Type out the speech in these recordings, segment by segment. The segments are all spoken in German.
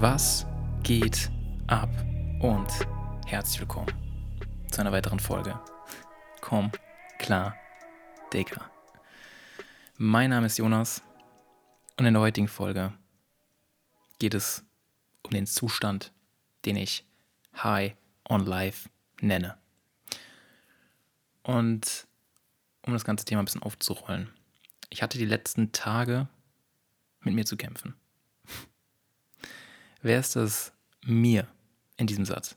Was geht ab? Und herzlich willkommen zu einer weiteren Folge. Komm, klar, Digga. Mein Name ist Jonas und in der heutigen Folge geht es um den Zustand, den ich High on Life nenne. Und um das ganze Thema ein bisschen aufzurollen. Ich hatte die letzten Tage mit mir zu kämpfen. Wer ist das mir in diesem Satz?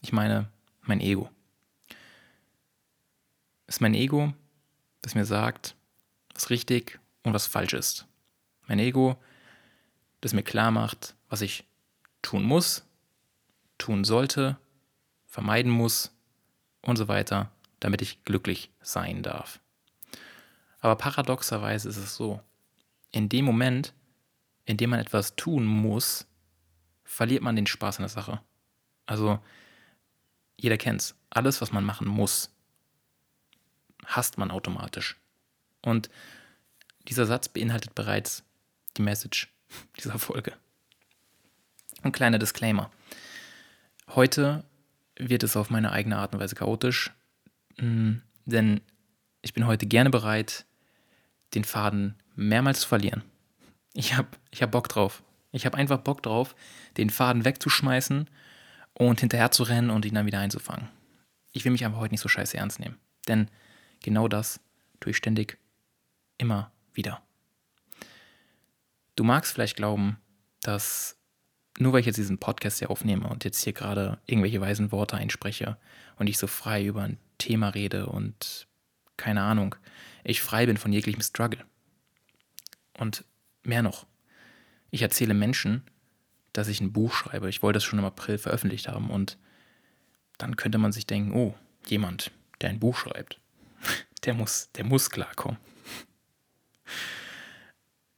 Ich meine mein Ego. Es ist mein Ego, das mir sagt, was richtig und was falsch ist. Mein Ego, das mir klar macht, was ich tun muss, tun sollte, vermeiden muss und so weiter, damit ich glücklich sein darf. Aber paradoxerweise ist es so, in dem Moment, in dem man etwas tun muss, verliert man den Spaß an der Sache. Also, jeder kennt's. Alles, was man machen muss, hasst man automatisch. Und dieser Satz beinhaltet bereits die Message dieser Folge. Ein kleiner Disclaimer. Heute wird es auf meine eigene Art und Weise chaotisch, mm, denn ich bin heute gerne bereit, den Faden mehrmals zu verlieren. Ich habe ich hab Bock drauf. Ich habe einfach Bock drauf, den Faden wegzuschmeißen und hinterher zu rennen und ihn dann wieder einzufangen. Ich will mich aber heute nicht so scheiße ernst nehmen. Denn genau das tue ich ständig, immer wieder. Du magst vielleicht glauben, dass nur weil ich jetzt diesen Podcast hier aufnehme und jetzt hier gerade irgendwelche weisen Worte einspreche und ich so frei über ein Thema rede und keine Ahnung, ich frei bin von jeglichem Struggle. Und mehr noch, ich erzähle Menschen, dass ich ein Buch schreibe. Ich wollte das schon im April veröffentlicht haben und dann könnte man sich denken, oh, jemand, der ein Buch schreibt, der muss, der muss klarkommen.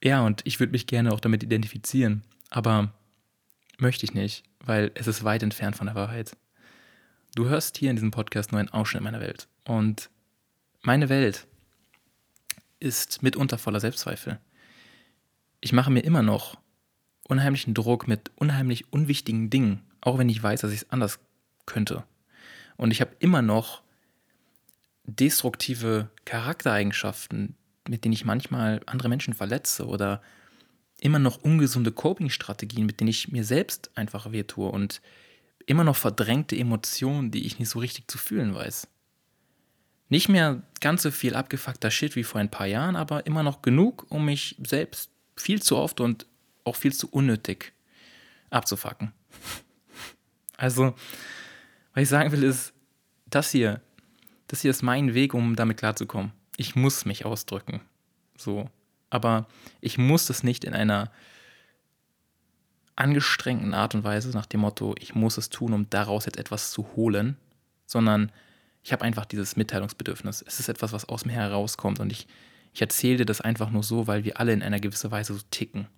Ja, und ich würde mich gerne auch damit identifizieren, aber möchte ich nicht, weil es ist weit entfernt von der Wahrheit. Du hörst hier in diesem Podcast nur einen Ausschnitt meiner Welt und meine Welt ist mitunter voller Selbstzweifel. Ich mache mir immer noch unheimlichen Druck mit unheimlich unwichtigen Dingen, auch wenn ich weiß, dass ich es anders könnte. Und ich habe immer noch destruktive Charaktereigenschaften, mit denen ich manchmal andere Menschen verletze oder immer noch ungesunde Coping-Strategien, mit denen ich mir selbst einfach wehtue und immer noch verdrängte Emotionen, die ich nicht so richtig zu fühlen weiß. Nicht mehr ganz so viel abgefuckter Shit wie vor ein paar Jahren, aber immer noch genug, um mich selbst viel zu oft und auch viel zu unnötig abzufacken. Also, was ich sagen will, ist, das hier, das hier ist mein Weg, um damit klarzukommen. Ich muss mich ausdrücken. So. Aber ich muss das nicht in einer angestrengten Art und Weise, nach dem Motto, ich muss es tun, um daraus jetzt etwas zu holen, sondern ich habe einfach dieses Mitteilungsbedürfnis. Es ist etwas, was aus mir herauskommt und ich, ich erzähle dir das einfach nur so, weil wir alle in einer gewissen Weise so ticken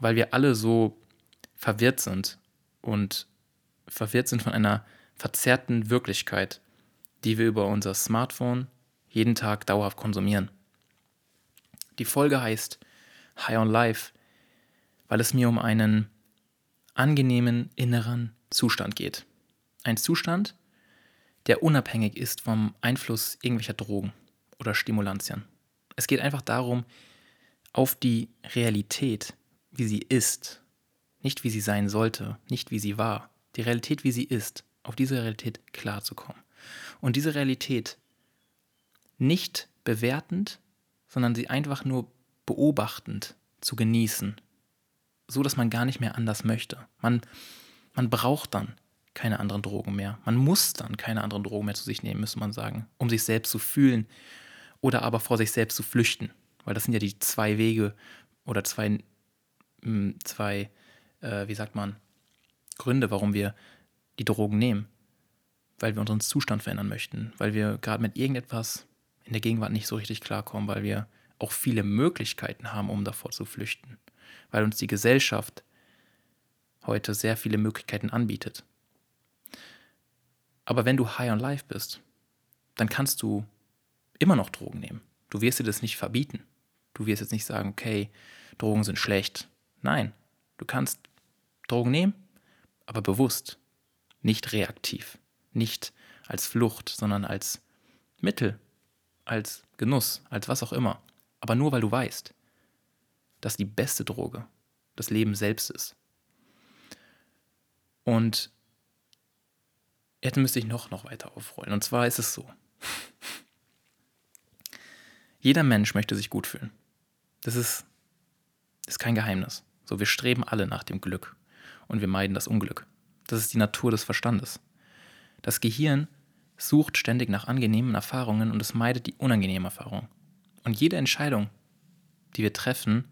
weil wir alle so verwirrt sind und verwirrt sind von einer verzerrten Wirklichkeit, die wir über unser Smartphone jeden Tag dauerhaft konsumieren. Die Folge heißt High on Life, weil es mir um einen angenehmen inneren Zustand geht. Ein Zustand, der unabhängig ist vom Einfluss irgendwelcher Drogen oder Stimulantien. Es geht einfach darum, auf die Realität wie sie ist, nicht wie sie sein sollte, nicht wie sie war, die Realität, wie sie ist, auf diese Realität klarzukommen. Und diese Realität nicht bewertend, sondern sie einfach nur beobachtend zu genießen, so dass man gar nicht mehr anders möchte. Man, man braucht dann keine anderen Drogen mehr. Man muss dann keine anderen Drogen mehr zu sich nehmen, müsste man sagen, um sich selbst zu fühlen oder aber vor sich selbst zu flüchten. Weil das sind ja die zwei Wege oder zwei zwei, äh, wie sagt man, Gründe, warum wir die Drogen nehmen. Weil wir unseren Zustand verändern möchten, weil wir gerade mit irgendetwas in der Gegenwart nicht so richtig klarkommen, weil wir auch viele Möglichkeiten haben, um davor zu flüchten, weil uns die Gesellschaft heute sehr viele Möglichkeiten anbietet. Aber wenn du high on life bist, dann kannst du immer noch Drogen nehmen. Du wirst dir das nicht verbieten. Du wirst jetzt nicht sagen, okay, Drogen sind schlecht, Nein, Du kannst Drogen nehmen, aber bewusst, nicht reaktiv, nicht als Flucht, sondern als Mittel, als Genuss, als was auch immer. Aber nur weil du weißt, dass die beste Droge das Leben selbst ist. Und jetzt müsste ich noch, noch weiter aufrollen. Und zwar ist es so. Jeder Mensch möchte sich gut fühlen. Das ist, ist kein Geheimnis. So, wir streben alle nach dem Glück und wir meiden das Unglück. Das ist die Natur des Verstandes. Das Gehirn sucht ständig nach angenehmen Erfahrungen und es meidet die unangenehmen Erfahrungen. Und jede Entscheidung, die wir treffen,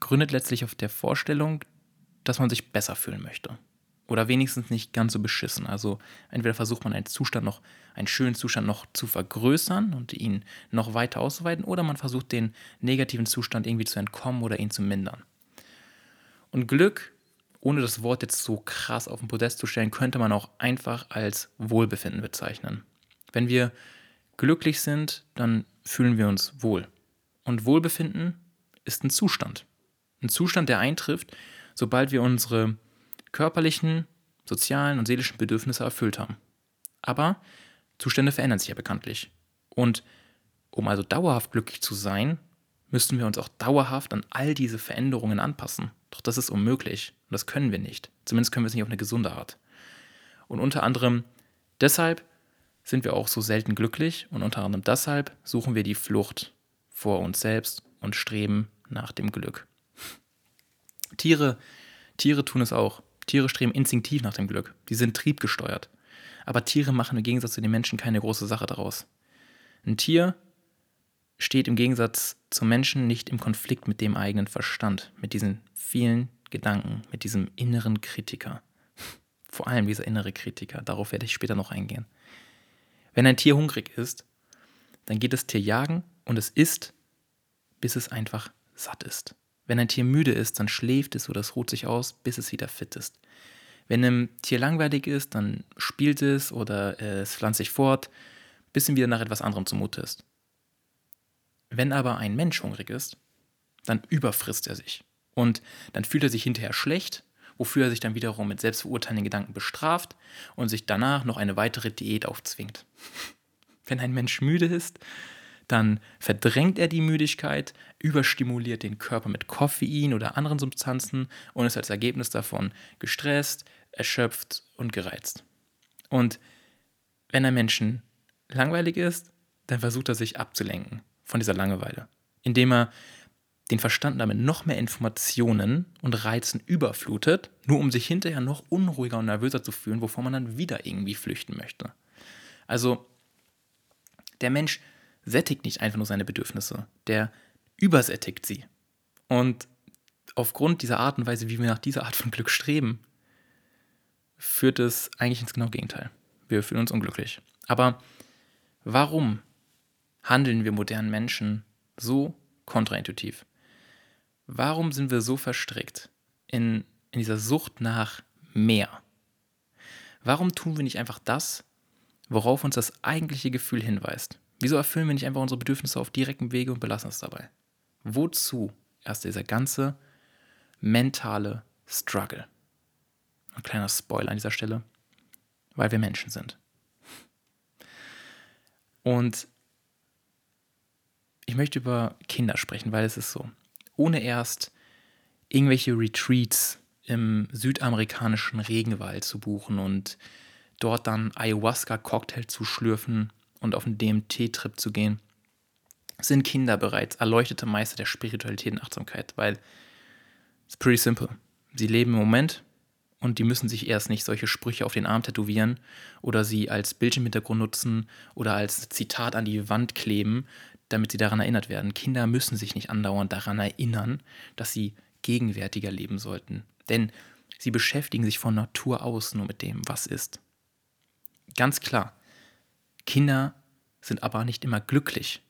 gründet letztlich auf der Vorstellung, dass man sich besser fühlen möchte. Oder wenigstens nicht ganz so beschissen. Also entweder versucht man einen Zustand noch, einen schönen Zustand noch zu vergrößern und ihn noch weiter auszuweiten, oder man versucht den negativen Zustand irgendwie zu entkommen oder ihn zu mindern. Und Glück, ohne das Wort jetzt so krass auf den Podest zu stellen, könnte man auch einfach als Wohlbefinden bezeichnen. Wenn wir glücklich sind, dann fühlen wir uns wohl. Und Wohlbefinden ist ein Zustand. Ein Zustand, der eintrifft, sobald wir unsere körperlichen, sozialen und seelischen Bedürfnisse erfüllt haben. Aber Zustände verändern sich ja bekanntlich. Und um also dauerhaft glücklich zu sein, müssten wir uns auch dauerhaft an all diese Veränderungen anpassen. Doch das ist unmöglich und das können wir nicht. Zumindest können wir es nicht auf eine gesunde Art. Und unter anderem deshalb sind wir auch so selten glücklich und unter anderem deshalb suchen wir die Flucht vor uns selbst und streben nach dem Glück. Tiere, Tiere tun es auch. Tiere streben instinktiv nach dem Glück. Die sind triebgesteuert. Aber Tiere machen im Gegensatz zu den Menschen keine große Sache daraus. Ein Tier steht im Gegensatz zum Menschen nicht im Konflikt mit dem eigenen Verstand, mit diesen vielen Gedanken, mit diesem inneren Kritiker. Vor allem dieser innere Kritiker, darauf werde ich später noch eingehen. Wenn ein Tier hungrig ist, dann geht das Tier jagen und es isst, bis es einfach satt ist. Wenn ein Tier müde ist, dann schläft es oder es ruht sich aus, bis es wieder fit ist. Wenn ein Tier langweilig ist, dann spielt es oder es pflanzt sich fort, bis ihm wieder nach etwas anderem zumute ist. Wenn aber ein Mensch hungrig ist, dann überfrisst er sich. Und dann fühlt er sich hinterher schlecht, wofür er sich dann wiederum mit selbstverurteilenden Gedanken bestraft und sich danach noch eine weitere Diät aufzwingt. Wenn ein Mensch müde ist, dann verdrängt er die Müdigkeit, überstimuliert den Körper mit Koffein oder anderen Substanzen und ist als Ergebnis davon gestresst, erschöpft und gereizt. Und wenn ein Menschen langweilig ist, dann versucht er sich abzulenken von dieser Langeweile, indem er den Verstand damit noch mehr Informationen und Reizen überflutet, nur um sich hinterher noch unruhiger und nervöser zu fühlen, wovor man dann wieder irgendwie flüchten möchte. Also der Mensch sättigt nicht einfach nur seine Bedürfnisse, der übersättigt sie. Und aufgrund dieser Art und Weise, wie wir nach dieser Art von Glück streben, führt es eigentlich ins genaue Gegenteil. Wir fühlen uns unglücklich. Aber warum handeln wir modernen Menschen so kontraintuitiv? Warum sind wir so verstrickt in, in dieser Sucht nach mehr? Warum tun wir nicht einfach das, worauf uns das eigentliche Gefühl hinweist? Wieso erfüllen wir nicht einfach unsere Bedürfnisse auf direktem Wege und belassen es dabei? Wozu erst dieser ganze mentale Struggle? Ein kleiner Spoiler an dieser Stelle, weil wir Menschen sind. Und ich möchte über Kinder sprechen, weil es ist so. Ohne erst irgendwelche Retreats im südamerikanischen Regenwald zu buchen und dort dann Ayahuasca-Cocktail zu schlürfen und auf einen DMT-Trip zu gehen, sind Kinder bereits erleuchtete Meister der Spiritualität und Achtsamkeit, weil it's pretty simple. Sie leben im Moment und die müssen sich erst nicht solche Sprüche auf den Arm tätowieren oder sie als Bildschirmhintergrund nutzen oder als Zitat an die Wand kleben, damit sie daran erinnert werden. Kinder müssen sich nicht andauernd daran erinnern, dass sie gegenwärtiger leben sollten. Denn sie beschäftigen sich von Natur aus nur mit dem, was ist. Ganz klar, Kinder sind aber nicht immer glücklich.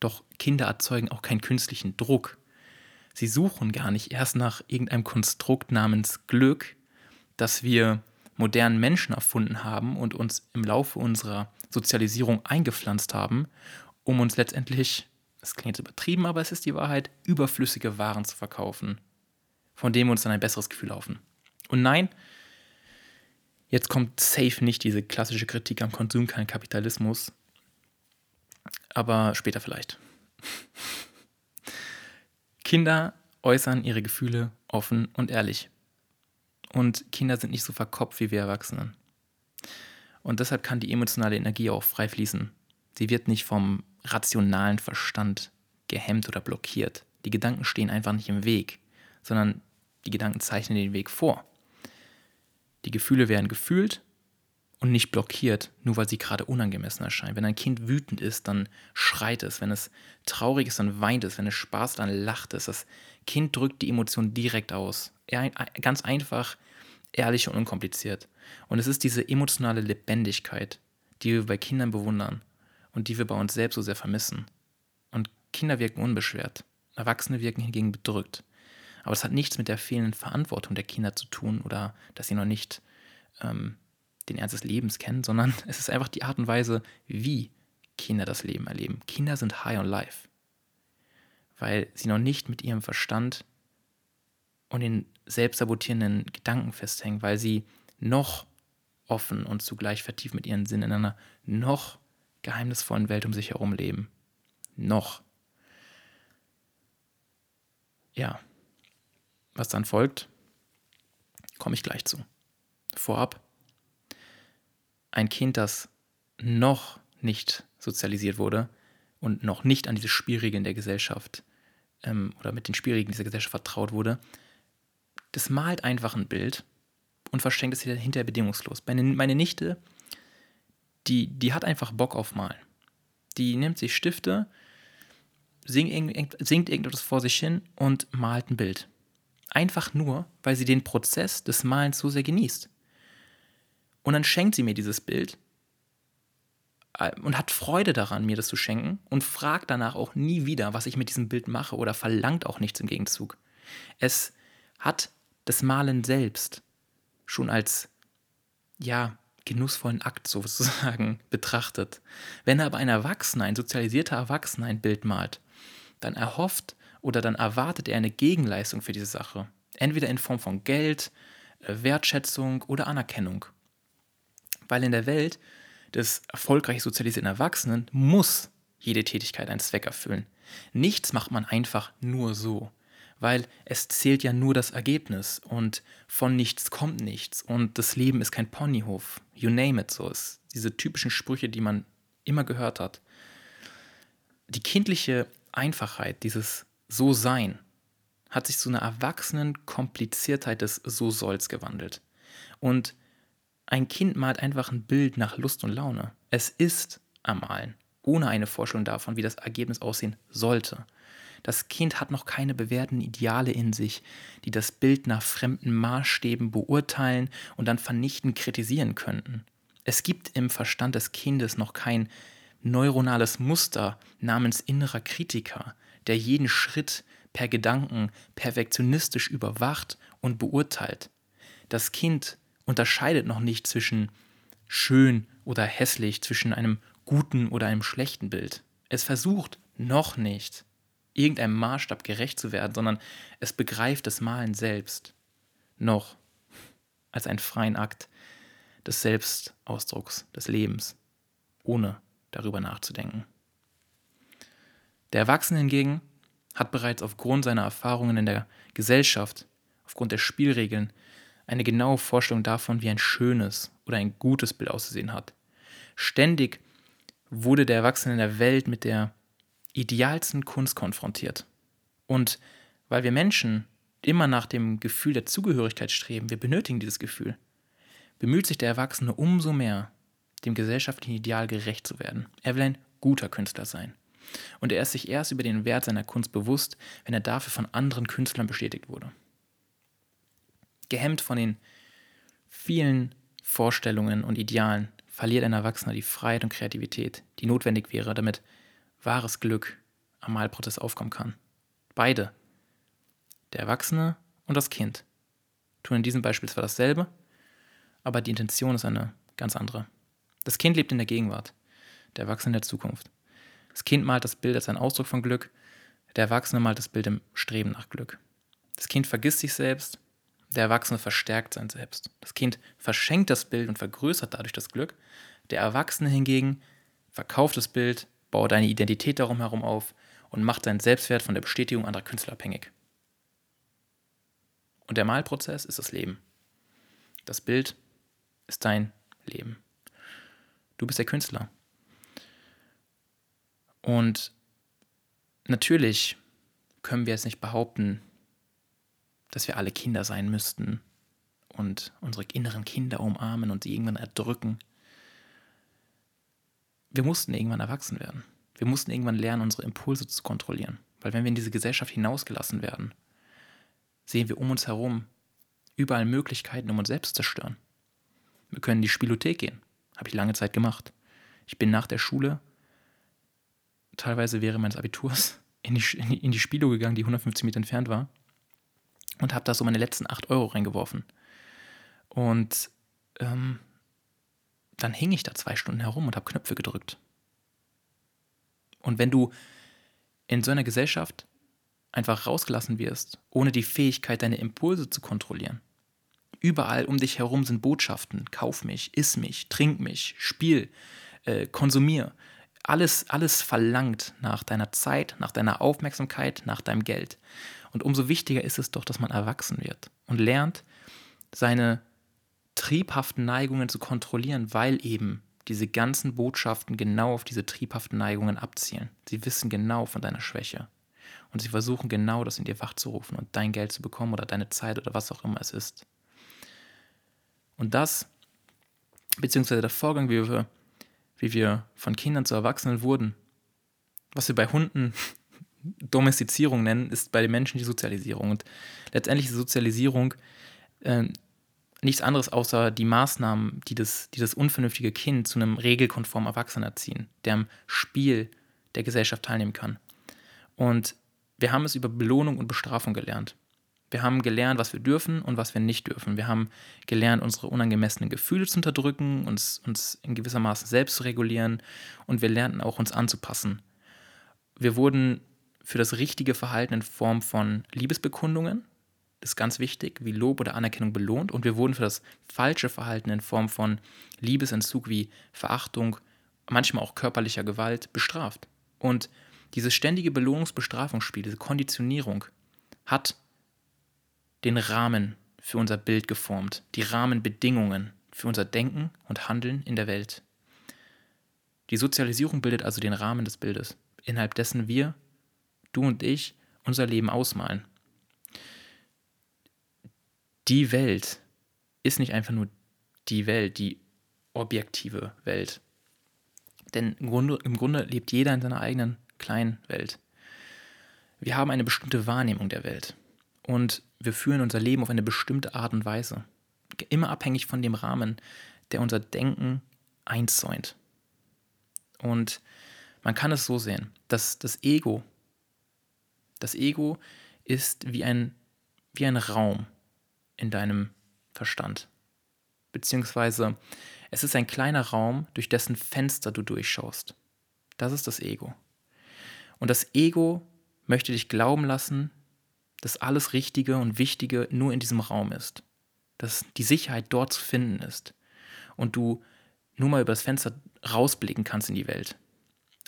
Doch Kinder erzeugen auch keinen künstlichen Druck. Sie suchen gar nicht erst nach irgendeinem Konstrukt namens Glück, das wir modernen Menschen erfunden haben und uns im Laufe unserer Sozialisierung eingepflanzt haben, um uns letztendlich, es klingt jetzt übertrieben, aber es ist die Wahrheit, überflüssige Waren zu verkaufen. von dem wir uns dann ein besseres Gefühl laufen. Und nein, jetzt kommt safe nicht diese klassische Kritik am Konsum, kein Kapitalismus, aber später vielleicht. Kinder äußern ihre Gefühle offen und ehrlich. Und Kinder sind nicht so verkopft wie wir Erwachsenen. Und deshalb kann die emotionale Energie auch frei fließen. Sie wird nicht vom rationalen Verstand gehemmt oder blockiert. Die Gedanken stehen einfach nicht im Weg, sondern die Gedanken zeichnen den Weg vor. Die Gefühle werden gefühlt und nicht blockiert, nur weil sie gerade unangemessen erscheinen. Wenn ein Kind wütend ist, dann schreit es. Wenn es traurig ist, dann weint es. Wenn es Spaß, dann lacht es. Das Kind drückt die Emotion direkt aus. Ganz einfach, ehrlich und unkompliziert. Und es ist diese emotionale Lebendigkeit, die wir bei Kindern bewundern und die wir bei uns selbst so sehr vermissen. Und Kinder wirken unbeschwert. Erwachsene wirken hingegen bedrückt. Aber es hat nichts mit der fehlenden Verantwortung der Kinder zu tun oder dass sie noch nicht ähm, den Ernst des Lebens kennen, sondern es ist einfach die Art und Weise, wie Kinder das Leben erleben. Kinder sind high on life, weil sie noch nicht mit ihrem Verstand und den selbstsabotierenden Gedanken festhängen, weil sie noch offen und zugleich vertieft mit ihren Sinnen in einer noch geheimnisvollen Welt um sich herum leben. Noch. Ja, was dann folgt, komme ich gleich zu. Vorab, ein Kind, das noch nicht sozialisiert wurde und noch nicht an diese Spielregeln der Gesellschaft ähm, oder mit den Spielregeln dieser Gesellschaft vertraut wurde, das malt einfach ein Bild und verschenkt es hinterher bedingungslos. Meine, meine Nichte, die, die hat einfach Bock auf Malen. Die nimmt sich Stifte, singt, singt irgendetwas vor sich hin und malt ein Bild. Einfach nur, weil sie den Prozess des Malens so sehr genießt. Und dann schenkt sie mir dieses Bild äh, und hat Freude daran, mir das zu schenken und fragt danach auch nie wieder, was ich mit diesem Bild mache oder verlangt auch nichts im Gegenzug. Es hat das Malen selbst schon als, ja, genussvollen Akt sozusagen betrachtet. Wenn aber ein Erwachsener, ein sozialisierter Erwachsener ein Bild malt, dann erhofft oder dann erwartet er eine Gegenleistung für diese Sache. Entweder in Form von Geld, äh, Wertschätzung oder Anerkennung. Weil in der Welt des erfolgreich sozialisierten Erwachsenen muss jede Tätigkeit einen Zweck erfüllen. Nichts macht man einfach nur so, weil es zählt ja nur das Ergebnis und von nichts kommt nichts und das Leben ist kein Ponyhof. You name it so. Ist diese typischen Sprüche, die man immer gehört hat. Die kindliche Einfachheit, dieses So-Sein, hat sich zu einer erwachsenen Kompliziertheit des So-Solls gewandelt. Und ein Kind malt einfach ein Bild nach Lust und Laune. Es ist am Malen, ohne eine Vorstellung davon, wie das Ergebnis aussehen sollte. Das Kind hat noch keine bewährten Ideale in sich, die das Bild nach fremden Maßstäben beurteilen und dann vernichtend kritisieren könnten. Es gibt im Verstand des Kindes noch kein neuronales Muster namens innerer Kritiker, der jeden Schritt per Gedanken perfektionistisch überwacht und beurteilt. Das Kind unterscheidet noch nicht zwischen schön oder hässlich, zwischen einem guten oder einem schlechten Bild. Es versucht noch nicht, irgendeinem Maßstab gerecht zu werden, sondern es begreift das Malen selbst noch als einen freien Akt des Selbstausdrucks, des Lebens, ohne darüber nachzudenken. Der Erwachsene hingegen hat bereits aufgrund seiner Erfahrungen in der Gesellschaft, aufgrund der Spielregeln, eine genaue Vorstellung davon, wie ein schönes oder ein gutes Bild auszusehen hat. Ständig wurde der Erwachsene in der Welt mit der idealsten Kunst konfrontiert. Und weil wir Menschen immer nach dem Gefühl der Zugehörigkeit streben, wir benötigen dieses Gefühl, bemüht sich der Erwachsene umso mehr, dem gesellschaftlichen Ideal gerecht zu werden. Er will ein guter Künstler sein. Und er ist sich erst über den Wert seiner Kunst bewusst, wenn er dafür von anderen Künstlern bestätigt wurde gehemmt von den vielen Vorstellungen und Idealen, verliert ein Erwachsener die Freiheit und Kreativität, die notwendig wäre, damit wahres Glück am Malprozess aufkommen kann. Beide, der Erwachsene und das Kind, tun in diesem Beispiel zwar dasselbe, aber die Intention ist eine ganz andere. Das Kind lebt in der Gegenwart, der Erwachsene in der Zukunft. Das Kind malt das Bild als ein Ausdruck von Glück, der Erwachsene malt das Bild im Streben nach Glück. Das Kind vergisst sich selbst, der Erwachsene verstärkt sein Selbst. Das Kind verschenkt das Bild und vergrößert dadurch das Glück. Der Erwachsene hingegen verkauft das Bild, baut eine Identität darum herum auf und macht seinen Selbstwert von der Bestätigung anderer Künstler abhängig. Und der Malprozess ist das Leben. Das Bild ist dein Leben. Du bist der Künstler. Und natürlich können wir jetzt nicht behaupten, dass wir alle Kinder sein müssten und unsere inneren Kinder umarmen und sie irgendwann erdrücken. Wir mussten irgendwann erwachsen werden. Wir mussten irgendwann lernen, unsere Impulse zu kontrollieren. Weil wenn wir in diese Gesellschaft hinausgelassen werden, sehen wir um uns herum überall Möglichkeiten, um uns selbst zu zerstören. Wir können in die Spielothek gehen. Habe ich lange Zeit gemacht. Ich bin nach der Schule, teilweise während meines Abiturs, in die, in die Spielo gegangen, die 150 Meter entfernt war und habe da so meine letzten 8 Euro reingeworfen. Und ähm, dann hing ich da zwei Stunden herum und habe Knöpfe gedrückt. Und wenn du in so einer Gesellschaft einfach rausgelassen wirst, ohne die Fähigkeit, deine Impulse zu kontrollieren, überall um dich herum sind Botschaften, kauf mich, iss mich, trink mich, spiel, äh, konsumier. Alles, alles verlangt nach deiner Zeit, nach deiner Aufmerksamkeit, nach deinem Geld. Und umso wichtiger ist es doch, dass man erwachsen wird und lernt, seine triebhaften Neigungen zu kontrollieren, weil eben diese ganzen Botschaften genau auf diese triebhaften Neigungen abzielen. Sie wissen genau von deiner Schwäche. Und sie versuchen genau das in dir wachzurufen und dein Geld zu bekommen oder deine Zeit oder was auch immer es ist. Und das, beziehungsweise der Vorgang, wie wir, wie wir von Kindern zu Erwachsenen wurden, was wir bei Hunden Domestizierung nennen, ist bei den Menschen die Sozialisierung. Und letztendlich ist Sozialisierung äh, nichts anderes außer die Maßnahmen, die das, die das unvernünftige Kind zu einem regelkonformen Erwachsenen erziehen, der am Spiel der Gesellschaft teilnehmen kann. Und wir haben es über Belohnung und Bestrafung gelernt. Wir haben gelernt, was wir dürfen und was wir nicht dürfen. Wir haben gelernt, unsere unangemessenen Gefühle zu unterdrücken, uns, uns in gewisser Maße selbst zu regulieren und wir lernten auch, uns anzupassen. Wir wurden für das richtige Verhalten in Form von Liebesbekundungen, das ist ganz wichtig, wie Lob oder Anerkennung belohnt, und wir wurden für das falsche Verhalten in Form von Liebesentzug wie Verachtung, manchmal auch körperlicher Gewalt bestraft. Und dieses ständige Belohnungsbestrafungsspiel, diese Konditionierung, hat den Rahmen für unser Bild geformt, die Rahmenbedingungen für unser Denken und Handeln in der Welt. Die Sozialisierung bildet also den Rahmen des Bildes, innerhalb dessen wir du und ich, unser Leben ausmalen. Die Welt ist nicht einfach nur die Welt, die objektive Welt. Denn im Grunde, im Grunde lebt jeder in seiner eigenen kleinen Welt. Wir haben eine bestimmte Wahrnehmung der Welt und wir führen unser Leben auf eine bestimmte Art und Weise. Immer abhängig von dem Rahmen, der unser Denken einzäunt. Und man kann es so sehen, dass das Ego das Ego ist wie ein, wie ein Raum in deinem Verstand. Beziehungsweise es ist ein kleiner Raum, durch dessen Fenster du durchschaust. Das ist das Ego. Und das Ego möchte dich glauben lassen, dass alles Richtige und Wichtige nur in diesem Raum ist. Dass die Sicherheit dort zu finden ist. Und du nur mal über das Fenster rausblicken kannst in die Welt.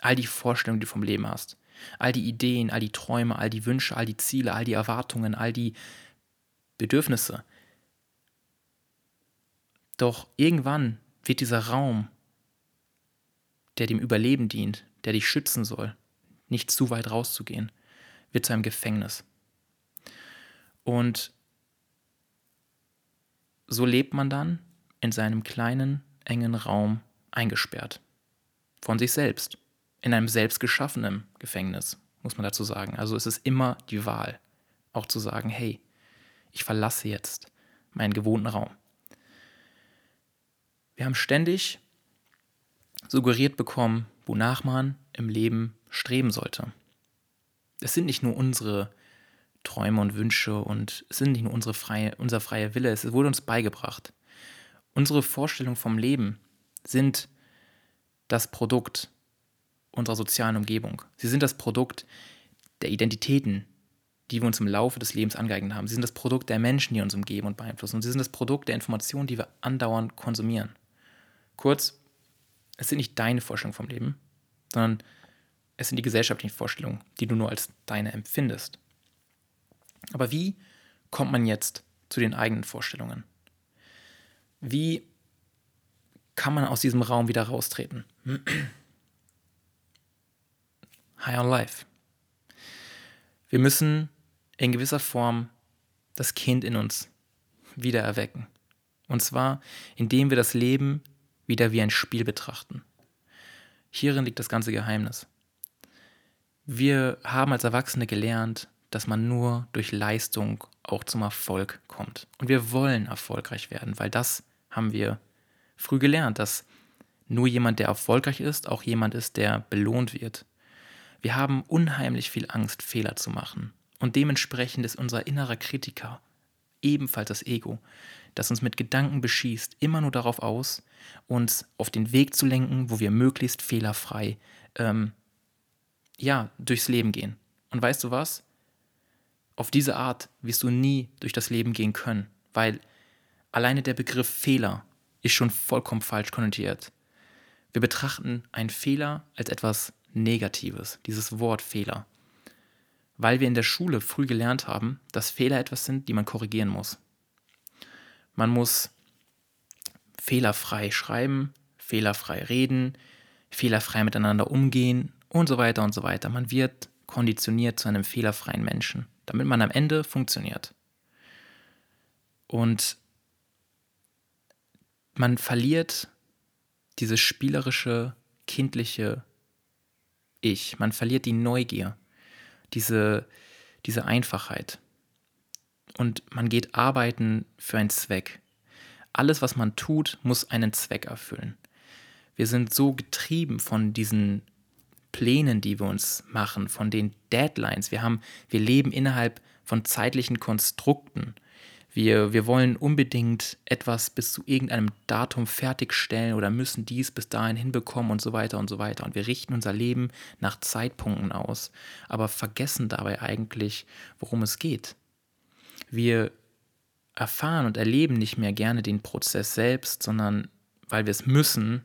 All die Vorstellungen, die du vom Leben hast. All die Ideen, all die Träume, all die Wünsche, all die Ziele, all die Erwartungen, all die Bedürfnisse. Doch irgendwann wird dieser Raum, der dem Überleben dient, der dich schützen soll, nicht zu weit rauszugehen, wird zu einem Gefängnis. Und so lebt man dann in seinem kleinen, engen Raum eingesperrt. Von sich selbst in einem selbstgeschaffenen Gefängnis, muss man dazu sagen. Also es ist immer die Wahl, auch zu sagen, hey, ich verlasse jetzt meinen gewohnten Raum. Wir haben ständig suggeriert bekommen, wonach man im Leben streben sollte. Es sind nicht nur unsere Träume und Wünsche und es sind nicht nur unsere freie, unser freier Wille, es wurde uns beigebracht. Unsere Vorstellungen vom Leben sind das Produkt unserer sozialen Umgebung. Sie sind das Produkt der Identitäten, die wir uns im Laufe des Lebens angeeignet haben. Sie sind das Produkt der Menschen, die uns umgeben und beeinflussen. Und sie sind das Produkt der Informationen, die wir andauernd konsumieren. Kurz, es sind nicht deine Vorstellungen vom Leben, sondern es sind die gesellschaftlichen Vorstellungen, die du nur als deine empfindest. Aber wie kommt man jetzt zu den eigenen Vorstellungen? Wie kann man aus diesem Raum wieder raustreten? High on Life. Wir müssen in gewisser Form das Kind in uns wieder erwecken. Und zwar, indem wir das Leben wieder wie ein Spiel betrachten. Hierin liegt das ganze Geheimnis. Wir haben als Erwachsene gelernt, dass man nur durch Leistung auch zum Erfolg kommt. Und wir wollen erfolgreich werden, weil das haben wir früh gelernt, dass nur jemand, der erfolgreich ist, auch jemand ist, der belohnt wird. Wir haben unheimlich viel Angst, Fehler zu machen. Und dementsprechend ist unser innerer Kritiker, ebenfalls das Ego, das uns mit Gedanken beschießt, immer nur darauf aus, uns auf den Weg zu lenken, wo wir möglichst fehlerfrei ähm, ja, durchs Leben gehen. Und weißt du was? Auf diese Art wirst du nie durch das Leben gehen können, weil alleine der Begriff Fehler ist schon vollkommen falsch konnotiert. Wir betrachten einen Fehler als etwas Negatives, dieses Wort Fehler weil wir in der Schule früh gelernt haben, dass Fehler etwas sind, die man korrigieren muss. Man muss fehlerfrei schreiben, fehlerfrei reden, fehlerfrei miteinander umgehen und so weiter und so weiter. Man wird konditioniert zu einem fehlerfreien Menschen, damit man am Ende funktioniert. Und man verliert dieses spielerische, kindliche Ich. Man verliert die Neugier diese, diese Einfachheit. Und man geht arbeiten für einen Zweck. Alles, was man tut, muss einen Zweck erfüllen. Wir sind so getrieben von diesen Plänen, die wir uns machen, von den Deadlines. Wir, haben, wir leben innerhalb von zeitlichen Konstrukten. Wir, wir wollen unbedingt etwas bis zu irgendeinem Datum fertigstellen oder müssen dies bis dahin hinbekommen und so weiter und so weiter. Und wir richten unser Leben nach Zeitpunkten aus, aber vergessen dabei eigentlich, worum es geht. Wir erfahren und erleben nicht mehr gerne den Prozess selbst, sondern weil wir es müssen,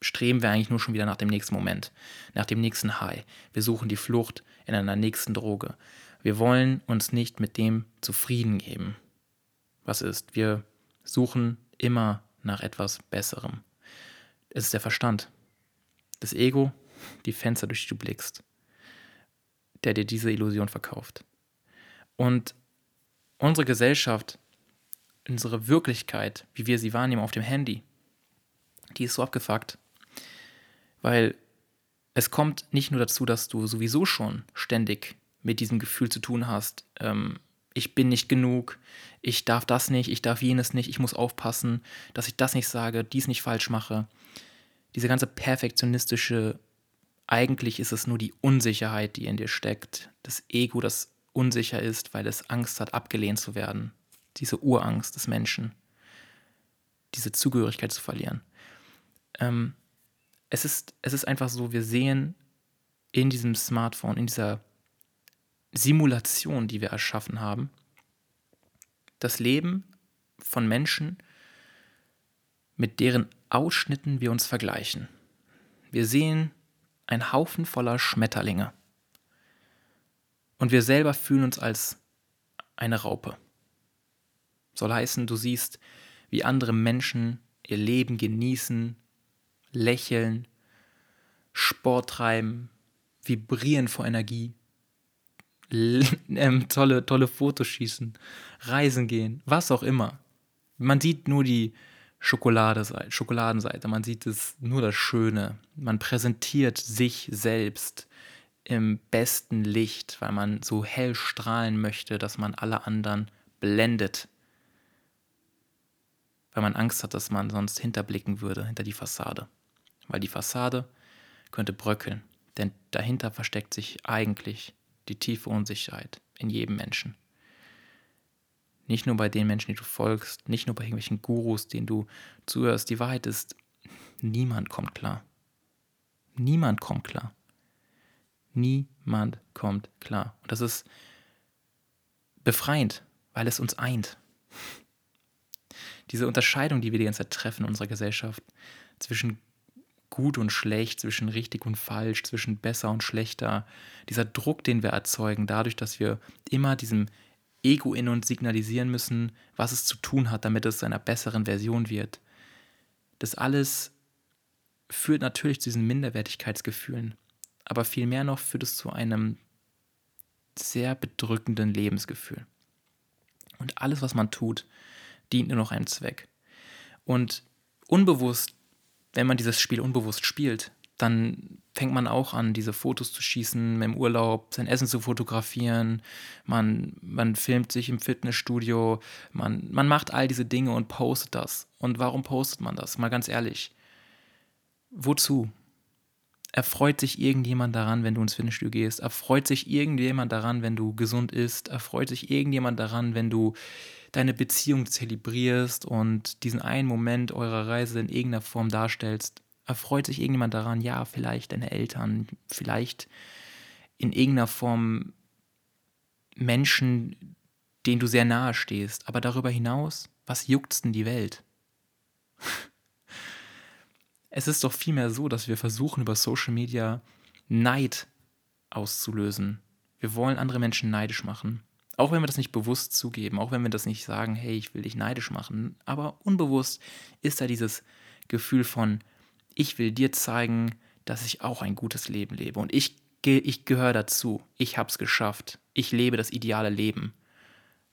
streben wir eigentlich nur schon wieder nach dem nächsten Moment, nach dem nächsten High. Wir suchen die Flucht in einer nächsten Droge. Wir wollen uns nicht mit dem zufrieden geben, was ist. Wir suchen immer nach etwas Besserem. Es ist der Verstand, das Ego, die Fenster, durch die du blickst, der dir diese Illusion verkauft. Und unsere Gesellschaft, unsere Wirklichkeit, wie wir sie wahrnehmen auf dem Handy, die ist so abgefuckt, weil es kommt nicht nur dazu, dass du sowieso schon ständig mit diesem Gefühl zu tun hast, ähm, ich bin nicht genug, ich darf das nicht, ich darf jenes nicht, ich muss aufpassen, dass ich das nicht sage, dies nicht falsch mache. Diese ganze perfektionistische, eigentlich ist es nur die Unsicherheit, die in dir steckt, das Ego, das unsicher ist, weil es Angst hat, abgelehnt zu werden. Diese Urangst des Menschen, diese Zugehörigkeit zu verlieren. Ähm, es, ist, es ist einfach so, wir sehen in diesem Smartphone, in dieser Simulation, die wir erschaffen haben, das Leben von Menschen, mit deren Ausschnitten wir uns vergleichen. Wir sehen einen Haufen voller Schmetterlinge. Und wir selber fühlen uns als eine Raupe. Soll heißen, du siehst, wie andere Menschen ihr Leben genießen, lächeln, Sport treiben, vibrieren vor Energie ähm, tolle, tolle Fotos schießen, reisen gehen, was auch immer. Man sieht nur die Schokoladenseite, Schokoladenseite, man sieht es nur das Schöne. Man präsentiert sich selbst im besten Licht, weil man so hell strahlen möchte, dass man alle anderen blendet. Weil man Angst hat, dass man sonst hinterblicken würde, hinter die Fassade. Weil die Fassade könnte bröckeln, denn dahinter versteckt sich eigentlich die tiefe Unsicherheit in jedem Menschen. Nicht nur bei den Menschen, die du folgst, nicht nur bei irgendwelchen Gurus, denen du zuhörst. Die Wahrheit ist, niemand kommt klar. Niemand kommt klar. Niemand kommt klar. Und das ist befreiend, weil es uns eint. Diese Unterscheidung, die wir die ganze Zeit treffen in unserer Gesellschaft, zwischen gut und schlecht, zwischen richtig und falsch, zwischen besser und schlechter, dieser Druck, den wir erzeugen, dadurch, dass wir immer diesem Ego in uns signalisieren müssen, was es zu tun hat, damit es zu einer besseren Version wird. Das alles führt natürlich zu diesen Minderwertigkeitsgefühlen, aber vielmehr noch führt es zu einem sehr bedrückenden Lebensgefühl. Und alles, was man tut, dient nur noch einem Zweck. Und unbewusst, wenn man dieses Spiel unbewusst spielt, dann fängt man auch an, diese Fotos zu schießen, im Urlaub sein Essen zu fotografieren, man, man filmt sich im Fitnessstudio, man, man macht all diese Dinge und postet das. Und warum postet man das? Mal ganz ehrlich. Wozu? Erfreut sich irgendjemand daran, wenn du ins Fitnessstudio gehst? Erfreut sich irgendjemand daran, wenn du gesund isst? Erfreut sich irgendjemand daran, wenn du deine Beziehung zelebrierst und diesen einen Moment eurer Reise in irgendeiner Form darstellst? Erfreut sich irgendjemand daran? Ja, vielleicht deine Eltern, vielleicht in irgendeiner Form Menschen, denen du sehr nahe stehst. Aber darüber hinaus, was juckt's denn die Welt? Es ist doch vielmehr so, dass wir versuchen, über Social Media Neid auszulösen. Wir wollen andere Menschen neidisch machen. Auch wenn wir das nicht bewusst zugeben, auch wenn wir das nicht sagen, hey, ich will dich neidisch machen, aber unbewusst ist da dieses Gefühl von, ich will dir zeigen, dass ich auch ein gutes Leben lebe und ich, ich gehöre dazu, ich habe es geschafft, ich lebe das ideale Leben,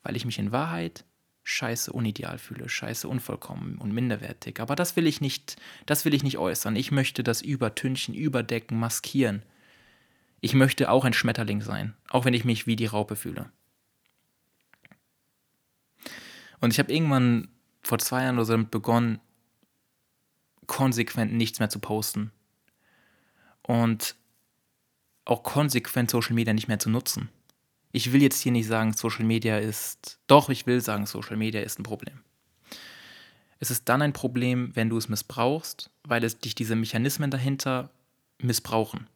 weil ich mich in Wahrheit scheiße unideal fühle, scheiße unvollkommen und minderwertig. Aber das will ich nicht, das will ich nicht äußern. Ich möchte das übertünchen, überdecken, maskieren. Ich möchte auch ein Schmetterling sein, auch wenn ich mich wie die Raupe fühle. Und ich habe irgendwann vor zwei Jahren oder so begonnen, konsequent nichts mehr zu posten. Und auch konsequent Social Media nicht mehr zu nutzen ich will jetzt hier nicht sagen, Social Media ist, doch, ich will sagen, Social Media ist ein Problem. Es ist dann ein Problem, wenn du es missbrauchst, weil es dich diese Mechanismen dahinter missbrauchen.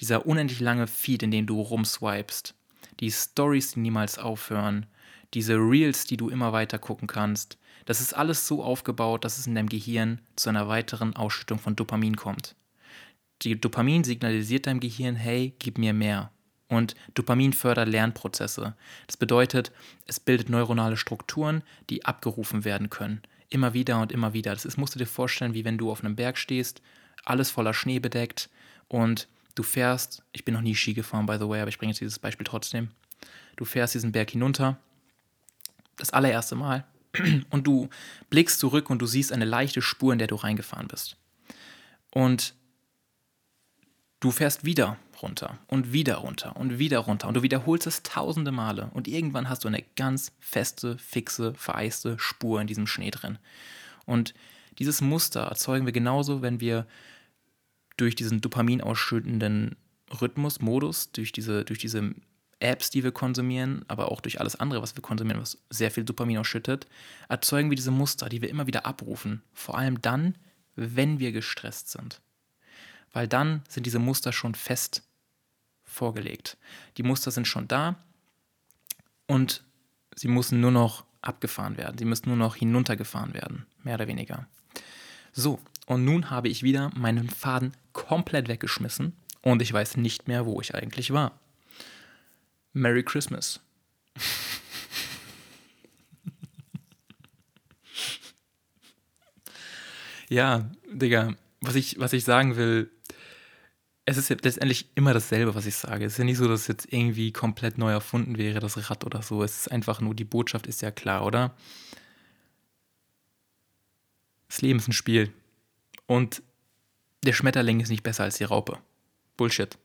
Dieser unendlich lange Feed, in dem du rumswipest, die Stories, die niemals aufhören, diese Reels, die du immer weiter gucken kannst, das ist alles so aufgebaut, dass es in deinem Gehirn zu einer weiteren Ausschüttung von Dopamin kommt. Die Dopamin signalisiert deinem Gehirn, hey, gib mir mehr. Und Dopamin fördert Lernprozesse. Das bedeutet, es bildet neuronale Strukturen, die abgerufen werden können. Immer wieder und immer wieder. Das ist, musst du dir vorstellen, wie wenn du auf einem Berg stehst, alles voller Schnee bedeckt und du fährst, ich bin noch nie Ski gefahren, by the way, aber ich bringe jetzt dieses Beispiel trotzdem. Du fährst diesen Berg hinunter, das allererste Mal, und du blickst zurück und du siehst eine leichte Spur, in der du reingefahren bist. Und du fährst wieder runter und wieder runter und wieder runter und du wiederholst es tausende Male und irgendwann hast du eine ganz feste, fixe, vereiste Spur in diesem Schnee drin. Und dieses Muster erzeugen wir genauso, wenn wir durch diesen Dopamin ausschüttenden Rhythmus, Modus, durch diese, durch diese Apps, die wir konsumieren, aber auch durch alles andere, was wir konsumieren, was sehr viel Dopamin ausschüttet, erzeugen wir diese Muster, die wir immer wieder abrufen. Vor allem dann, wenn wir gestresst sind weil dann sind diese Muster schon fest vorgelegt. Die Muster sind schon da und sie müssen nur noch abgefahren werden. Sie müssen nur noch hinuntergefahren werden, mehr oder weniger. So, und nun habe ich wieder meinen Faden komplett weggeschmissen und ich weiß nicht mehr, wo ich eigentlich war. Merry Christmas. ja, Digga, was ich, was ich sagen will, es ist letztendlich immer dasselbe, was ich sage. Es ist ja nicht so, dass es jetzt irgendwie komplett neu erfunden wäre, das Rad oder so. Es ist einfach nur, die Botschaft ist ja klar, oder? Das Leben ist ein Spiel. Und der Schmetterling ist nicht besser als die Raupe. Bullshit.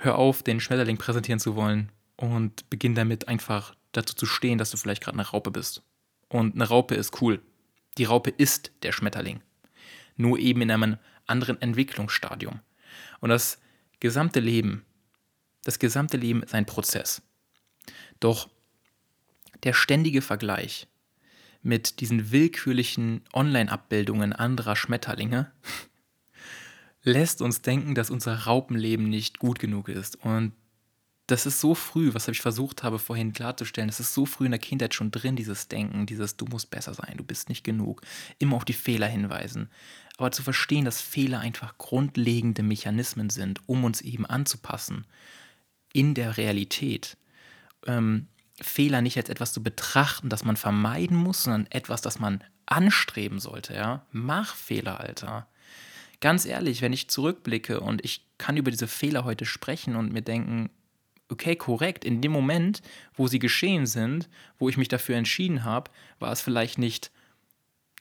Hör auf, den Schmetterling präsentieren zu wollen und beginn damit einfach dazu zu stehen, dass du vielleicht gerade eine Raupe bist. Und eine Raupe ist cool. Die Raupe ist der Schmetterling. Nur eben in einem anderen Entwicklungsstadium. Und das gesamte Leben, das gesamte Leben ist ein Prozess. Doch der ständige Vergleich mit diesen willkürlichen Online-Abbildungen anderer Schmetterlinge lässt uns denken, dass unser Raupenleben nicht gut genug ist. Und das ist so früh, was ich versucht habe vorhin klarzustellen, das ist so früh in der Kindheit schon drin, dieses Denken, dieses du musst besser sein, du bist nicht genug, immer auf die Fehler hinweisen. Aber zu verstehen, dass Fehler einfach grundlegende Mechanismen sind, um uns eben anzupassen in der Realität. Ähm, Fehler nicht als etwas zu betrachten, das man vermeiden muss, sondern etwas, das man anstreben sollte, ja. Mach Fehler, Alter. Ganz ehrlich, wenn ich zurückblicke und ich kann über diese Fehler heute sprechen und mir denken, okay, korrekt, in dem Moment, wo sie geschehen sind, wo ich mich dafür entschieden habe, war es vielleicht nicht,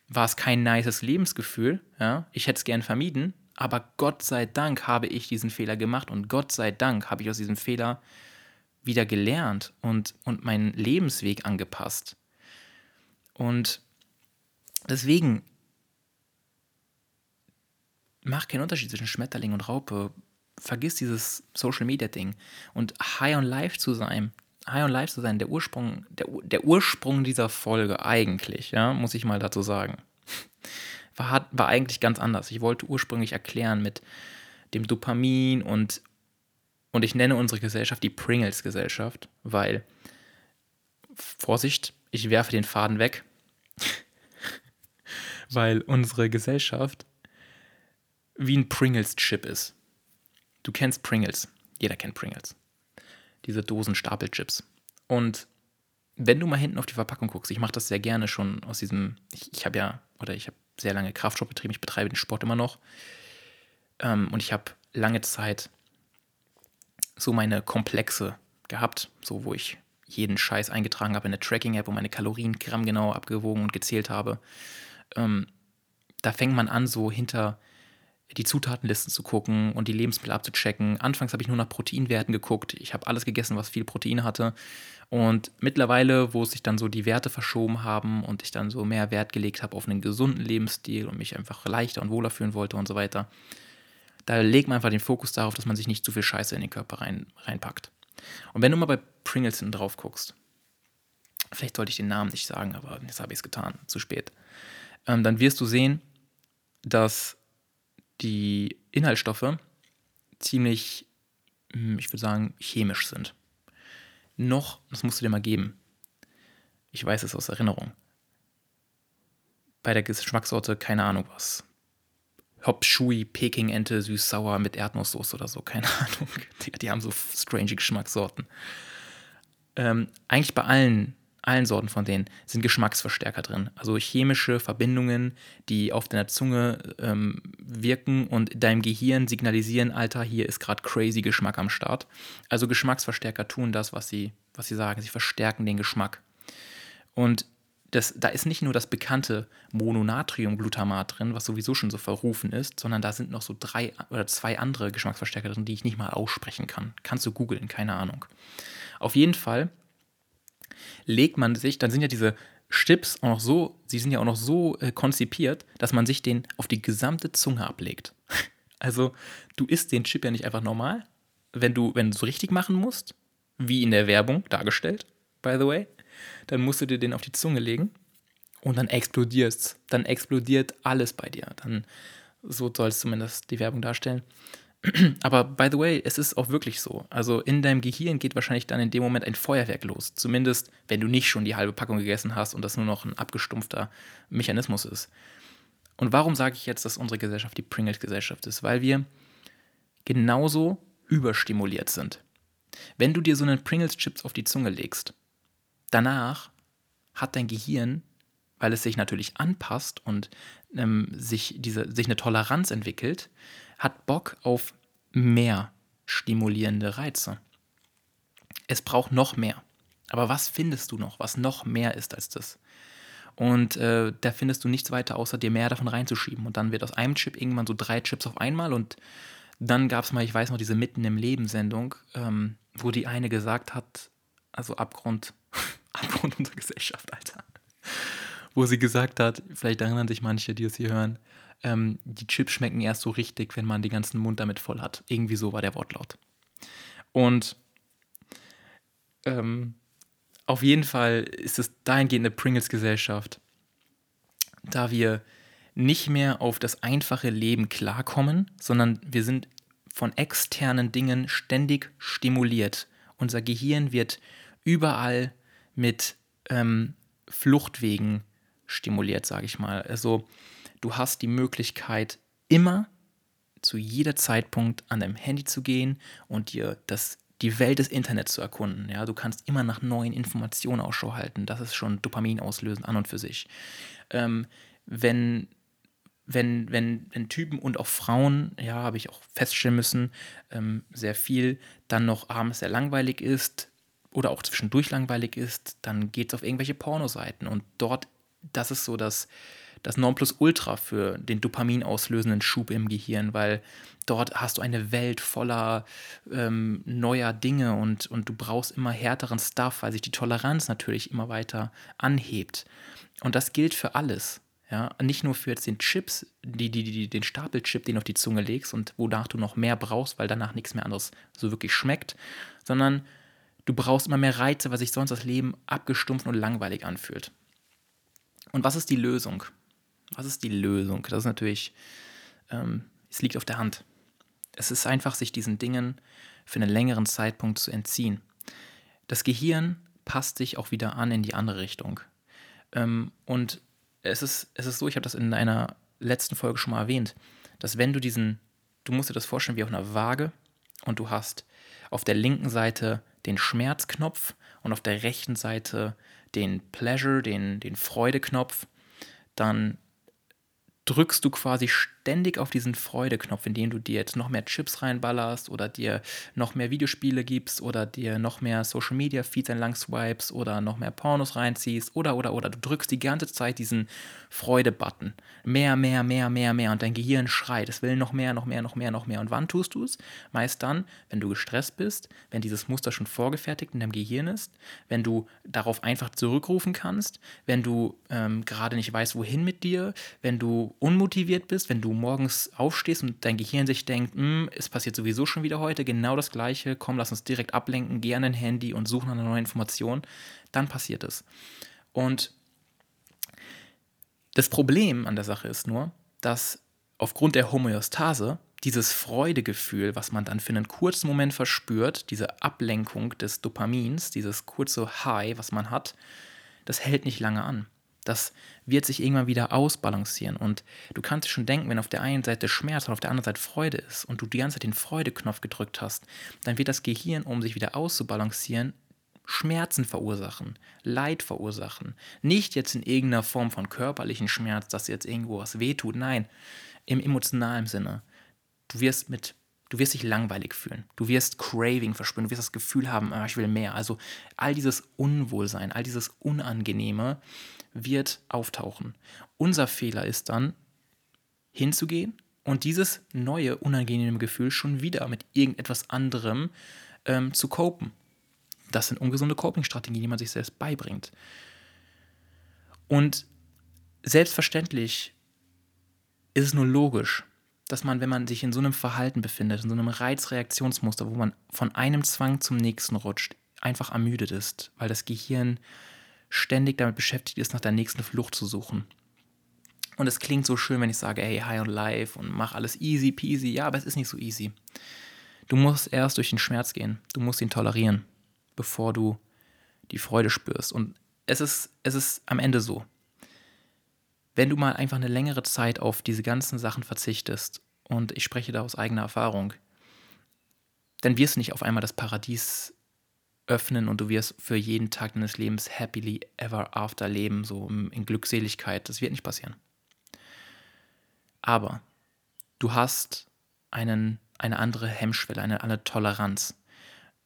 war es kein nices Lebensgefühl, ja, ich hätte es gern vermieden, aber Gott sei Dank habe ich diesen Fehler gemacht und Gott sei Dank habe ich aus diesem Fehler wieder gelernt und, und meinen Lebensweg angepasst. Und deswegen mach keinen Unterschied zwischen Schmetterling und Raupe vergiss dieses Social Media Ding und High on Life zu sein. High on Life zu sein, der Ursprung, der, der Ursprung dieser Folge eigentlich, ja, muss ich mal dazu sagen, war, war eigentlich ganz anders. Ich wollte ursprünglich erklären mit dem Dopamin und, und ich nenne unsere Gesellschaft die Pringles-Gesellschaft, weil, Vorsicht, ich werfe den Faden weg, weil unsere Gesellschaft wie ein Pringles-Chip ist. Du kennst Pringles. Jeder kennt Pringles. Diese Dosen Stapelchips. Und wenn du mal hinten auf die Verpackung guckst, ich mache das sehr gerne schon aus diesem, ich, ich habe ja, oder ich habe sehr lange Kraftsport betrieben, ich betreibe den Sport immer noch. Ähm, und ich habe lange Zeit so meine Komplexe gehabt, so wo ich jeden Scheiß eingetragen habe in eine Tracking-App und meine Kalorien grammgenau abgewogen und gezählt habe. Ähm, da fängt man an, so hinter die Zutatenlisten zu gucken und die Lebensmittel abzuchecken. Anfangs habe ich nur nach Proteinwerten geguckt. Ich habe alles gegessen, was viel Protein hatte. Und mittlerweile, wo sich dann so die Werte verschoben haben und ich dann so mehr Wert gelegt habe auf einen gesunden Lebensstil und mich einfach leichter und wohler fühlen wollte und so weiter, da legt man einfach den Fokus darauf, dass man sich nicht zu viel Scheiße in den Körper rein, reinpackt. Und wenn du mal bei Pringles hinten drauf guckst, vielleicht sollte ich den Namen nicht sagen, aber jetzt habe ich es getan, zu spät, ähm, dann wirst du sehen, dass die Inhaltsstoffe ziemlich, hm, ich würde sagen, chemisch sind. Noch, das musst du dir mal geben. Ich weiß es aus Erinnerung. Bei der Geschmackssorte, keine Ahnung was. Hop Shui, Peking-Ente, süß-sauer mit Erdnusssoße oder so, keine Ahnung. Die, die haben so strange Geschmackssorten. Ähm, eigentlich bei allen allen Sorten von denen sind Geschmacksverstärker drin. Also chemische Verbindungen, die auf deiner Zunge ähm, wirken und deinem Gehirn signalisieren, Alter, hier ist gerade crazy Geschmack am Start. Also Geschmacksverstärker tun das, was sie, was sie sagen. Sie verstärken den Geschmack. Und das, da ist nicht nur das bekannte Mononatriumglutamat drin, was sowieso schon so verrufen ist, sondern da sind noch so drei oder zwei andere Geschmacksverstärker drin, die ich nicht mal aussprechen kann. Kannst du googeln, keine Ahnung. Auf jeden Fall legt man sich, dann sind ja diese Chips auch noch so, sie sind ja auch noch so äh, konzipiert, dass man sich den auf die gesamte Zunge ablegt. Also du isst den Chip ja nicht einfach normal, wenn du, wenn du es richtig machen musst, wie in der Werbung dargestellt, by the way, dann musst du dir den auf die Zunge legen und dann explodierst. Dann explodiert alles bei dir. Dann, so soll es zumindest die Werbung darstellen. Aber by the way, es ist auch wirklich so. Also in deinem Gehirn geht wahrscheinlich dann in dem Moment ein Feuerwerk los. Zumindest, wenn du nicht schon die halbe Packung gegessen hast und das nur noch ein abgestumpfter Mechanismus ist. Und warum sage ich jetzt, dass unsere Gesellschaft die Pringles-Gesellschaft ist? Weil wir genauso überstimuliert sind. Wenn du dir so einen Pringles-Chips auf die Zunge legst, danach hat dein Gehirn, weil es sich natürlich anpasst und ähm, sich, diese, sich eine Toleranz entwickelt, hat Bock auf mehr stimulierende Reize. Es braucht noch mehr. Aber was findest du noch, was noch mehr ist als das? Und äh, da findest du nichts weiter, außer dir mehr davon reinzuschieben. Und dann wird aus einem Chip irgendwann so drei Chips auf einmal. Und dann gab es mal, ich weiß noch, diese Mitten im Leben-Sendung, ähm, wo die eine gesagt hat, also Abgrund, Abgrund unserer Gesellschaft, Alter. Wo sie gesagt hat, vielleicht erinnern sich manche, die es hier hören, ähm, die Chips schmecken erst so richtig, wenn man den ganzen Mund damit voll hat. Irgendwie so war der Wortlaut. Und ähm, auf jeden Fall ist es dahingehend eine Pringles-Gesellschaft, da wir nicht mehr auf das einfache Leben klarkommen, sondern wir sind von externen Dingen ständig stimuliert. Unser Gehirn wird überall mit ähm, Fluchtwegen stimuliert, sage ich mal. Also du hast die Möglichkeit, immer zu jeder Zeitpunkt an deinem Handy zu gehen und dir das, die Welt des Internets zu erkunden. Ja, du kannst immer nach neuen Informationen Ausschau halten. Das ist schon Dopamin auslösen an und für sich. Ähm, wenn wenn, wenn, wenn Typen und auch Frauen, ja, habe ich auch feststellen müssen, ähm, sehr viel dann noch abends sehr langweilig ist oder auch zwischendurch langweilig ist, dann geht es auf irgendwelche Pornoseiten und dort, das ist so das, das Nonplusultra für den Dopamin auslösenden Schub im Gehirn, weil dort hast du eine Welt voller ähm, neuer Dinge und, und du brauchst immer härteren Stuff, weil sich die Toleranz natürlich immer weiter anhebt. Und das gilt für alles. Ja, nicht nur für jetzt den Chips, die, die, die, den Stapelchip, den du auf die Zunge legst und wonach du noch mehr brauchst, weil danach nichts mehr anderes so wirklich schmeckt, sondern du brauchst immer mehr Reize, weil sich sonst das Leben abgestumpft und langweilig anfühlt. Und was ist die Lösung? Was ist die Lösung? Das ist natürlich, ähm, es liegt auf der Hand. Es ist einfach, sich diesen Dingen für einen längeren Zeitpunkt zu entziehen. Das Gehirn passt sich auch wieder an in die andere Richtung. Ähm, und es ist, es ist so, ich habe das in einer letzten Folge schon mal erwähnt, dass wenn du diesen, du musst dir das vorstellen wie auf einer Waage und du hast auf der linken Seite den Schmerzknopf und auf der rechten Seite den Pleasure, den, den Freudeknopf, dann drückst du quasi ständig auf diesen Freudeknopf, indem du dir jetzt noch mehr Chips reinballerst oder dir noch mehr Videospiele gibst oder dir noch mehr Social Media Feeds entlang swipes oder noch mehr Pornos reinziehst oder oder oder du drückst die ganze Zeit diesen Freude-Button. Mehr, mehr, mehr, mehr, mehr und dein Gehirn schreit, es will noch mehr, noch mehr, noch mehr, noch mehr. Und wann tust du es? Meist dann, wenn du gestresst bist, wenn dieses Muster schon vorgefertigt in deinem Gehirn ist, wenn du darauf einfach zurückrufen kannst, wenn du ähm, gerade nicht weißt, wohin mit dir, wenn du unmotiviert bist, wenn du morgens aufstehst und dein Gehirn sich denkt, hm, es passiert sowieso schon wieder heute, genau das gleiche, komm, lass uns direkt ablenken, geh an dein Handy und such nach einer neuen Information, dann passiert es. Und das Problem an der Sache ist nur, dass aufgrund der Homöostase dieses Freudegefühl, was man dann für einen kurzen Moment verspürt, diese Ablenkung des Dopamins, dieses kurze High, was man hat, das hält nicht lange an. Das wird sich irgendwann wieder ausbalancieren. Und du kannst dir schon denken, wenn auf der einen Seite Schmerz und auf der anderen Seite Freude ist und du die ganze Zeit den Freudeknopf gedrückt hast, dann wird das Gehirn, um sich wieder auszubalancieren, Schmerzen verursachen, Leid verursachen. Nicht jetzt in irgendeiner Form von körperlichen Schmerz, dass jetzt irgendwo was wehtut, nein, im emotionalen Sinne. Du wirst mit Du wirst dich langweilig fühlen. Du wirst Craving verspüren. Du wirst das Gefühl haben, ah, ich will mehr. Also all dieses Unwohlsein, all dieses Unangenehme wird auftauchen. Unser Fehler ist dann, hinzugehen und dieses neue, unangenehme Gefühl schon wieder mit irgendetwas anderem ähm, zu copen. Das sind ungesunde Coping-Strategien, die man sich selbst beibringt. Und selbstverständlich ist es nur logisch, dass man, wenn man sich in so einem Verhalten befindet, in so einem Reizreaktionsmuster, wo man von einem Zwang zum nächsten rutscht, einfach ermüdet ist, weil das Gehirn ständig damit beschäftigt ist, nach der nächsten Flucht zu suchen. Und es klingt so schön, wenn ich sage, hey, high on life und mach alles easy peasy. Ja, aber es ist nicht so easy. Du musst erst durch den Schmerz gehen. Du musst ihn tolerieren, bevor du die Freude spürst. Und es ist, es ist am Ende so. Wenn du mal einfach eine längere Zeit auf diese ganzen Sachen verzichtest, und ich spreche da aus eigener Erfahrung, dann wirst du nicht auf einmal das Paradies öffnen und du wirst für jeden Tag deines Lebens happily ever after leben, so in Glückseligkeit. Das wird nicht passieren. Aber du hast einen, eine andere Hemmschwelle, eine andere Toleranz.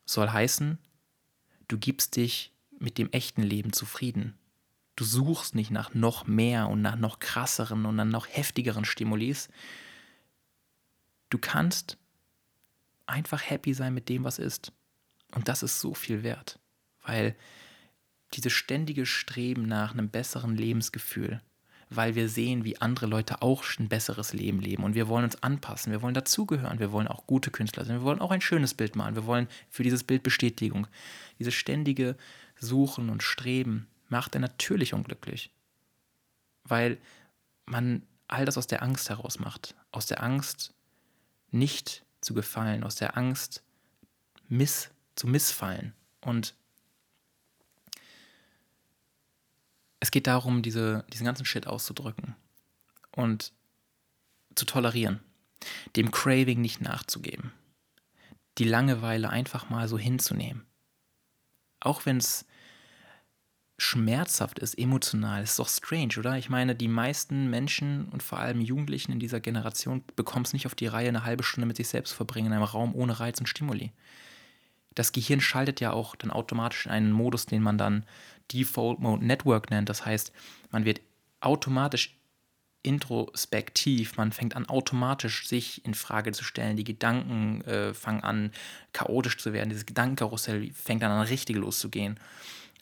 Soll heißen, du gibst dich mit dem echten Leben zufrieden. Du suchst nicht nach noch mehr und nach noch krasseren und nach noch heftigeren Stimulis. Du kannst einfach happy sein mit dem, was ist. Und das ist so viel wert, weil dieses ständige Streben nach einem besseren Lebensgefühl, weil wir sehen, wie andere Leute auch ein besseres Leben leben und wir wollen uns anpassen, wir wollen dazugehören, wir wollen auch gute Künstler sein, wir wollen auch ein schönes Bild malen, wir wollen für dieses Bild Bestätigung. Dieses ständige Suchen und Streben macht er natürlich unglücklich, weil man all das aus der Angst heraus macht. Aus der Angst, nicht zu gefallen, aus der Angst, miss, zu missfallen. Und es geht darum, diese, diesen ganzen Shit auszudrücken und zu tolerieren, dem Craving nicht nachzugeben, die Langeweile einfach mal so hinzunehmen. Auch wenn es schmerzhaft ist, emotional. Ist doch strange, oder? Ich meine, die meisten Menschen und vor allem Jugendlichen in dieser Generation bekommen es nicht auf die Reihe, eine halbe Stunde mit sich selbst verbringen in einem Raum ohne Reiz und Stimuli. Das Gehirn schaltet ja auch dann automatisch in einen Modus, den man dann Default Mode Network nennt. Das heißt, man wird automatisch introspektiv, man fängt an automatisch sich in Frage zu stellen, die Gedanken äh, fangen an chaotisch zu werden, dieses Gedankenkarussell fängt dann an richtig loszugehen.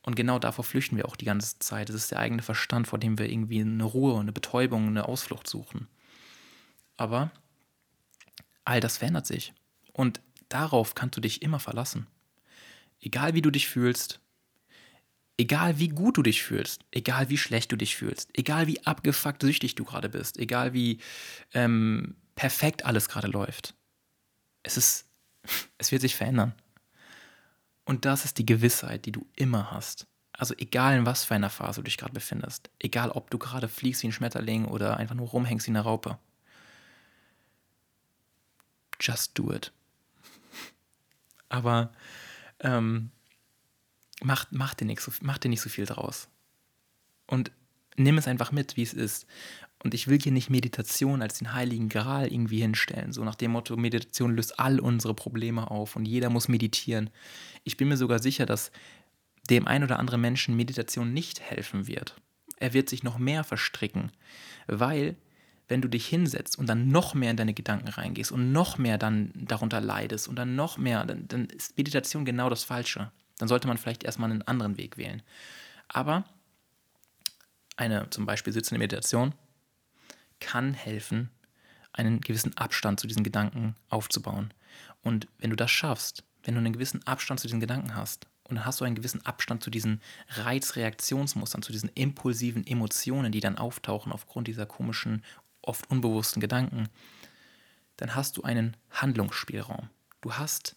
Und genau davor flüchten wir auch die ganze Zeit. Es ist der eigene Verstand, vor dem wir irgendwie eine Ruhe, eine Betäubung, eine Ausflucht suchen. Aber all das verändert sich. Und darauf kannst du dich immer verlassen. Egal wie du dich fühlst, egal wie gut du dich fühlst, egal wie schlecht du dich fühlst, egal wie abgefuckt süchtig du gerade bist, egal wie ähm, perfekt alles gerade läuft. Es ist, es wird sich verändern. Und das ist die Gewissheit, die du immer hast. Also egal in was für einer Phase du dich gerade befindest, egal ob du gerade fliegst wie ein Schmetterling oder einfach nur rumhängst wie eine Raupe. Just do it. Aber ähm, mach, mach, dir nicht so, mach dir nicht so viel draus. Und nimm es einfach mit, wie es ist. Und ich will hier nicht Meditation als den heiligen Gral irgendwie hinstellen, so nach dem Motto, Meditation löst all unsere Probleme auf und jeder muss meditieren. Ich bin mir sogar sicher, dass dem ein oder anderen Menschen Meditation nicht helfen wird. Er wird sich noch mehr verstricken, weil wenn du dich hinsetzt und dann noch mehr in deine Gedanken reingehst und noch mehr dann darunter leidest und dann noch mehr, dann, dann ist Meditation genau das Falsche. Dann sollte man vielleicht erstmal einen anderen Weg wählen. Aber eine zum Beispiel sitzende Meditation kann helfen, einen gewissen Abstand zu diesen Gedanken aufzubauen. Und wenn du das schaffst, wenn du einen gewissen Abstand zu diesen Gedanken hast, und dann hast du einen gewissen Abstand zu diesen Reizreaktionsmustern, zu diesen impulsiven Emotionen, die dann auftauchen aufgrund dieser komischen, oft unbewussten Gedanken, dann hast du einen Handlungsspielraum. Du hast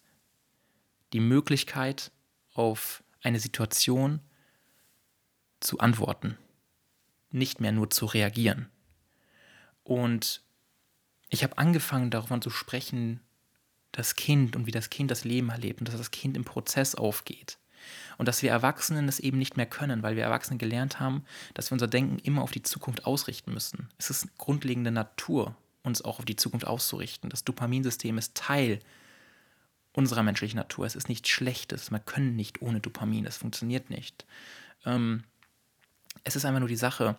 die Möglichkeit, auf eine Situation zu antworten, nicht mehr nur zu reagieren. Und ich habe angefangen davon zu sprechen, das Kind und wie das Kind das Leben erlebt und dass das Kind im Prozess aufgeht. Und dass wir Erwachsenen es eben nicht mehr können, weil wir Erwachsenen gelernt haben, dass wir unser Denken immer auf die Zukunft ausrichten müssen. Es ist grundlegende Natur, uns auch auf die Zukunft auszurichten. Das Dopaminsystem ist Teil unserer menschlichen Natur. Es ist nichts Schlechtes. Wir können nicht ohne Dopamin. Es funktioniert nicht. Ähm, es ist einfach nur die Sache,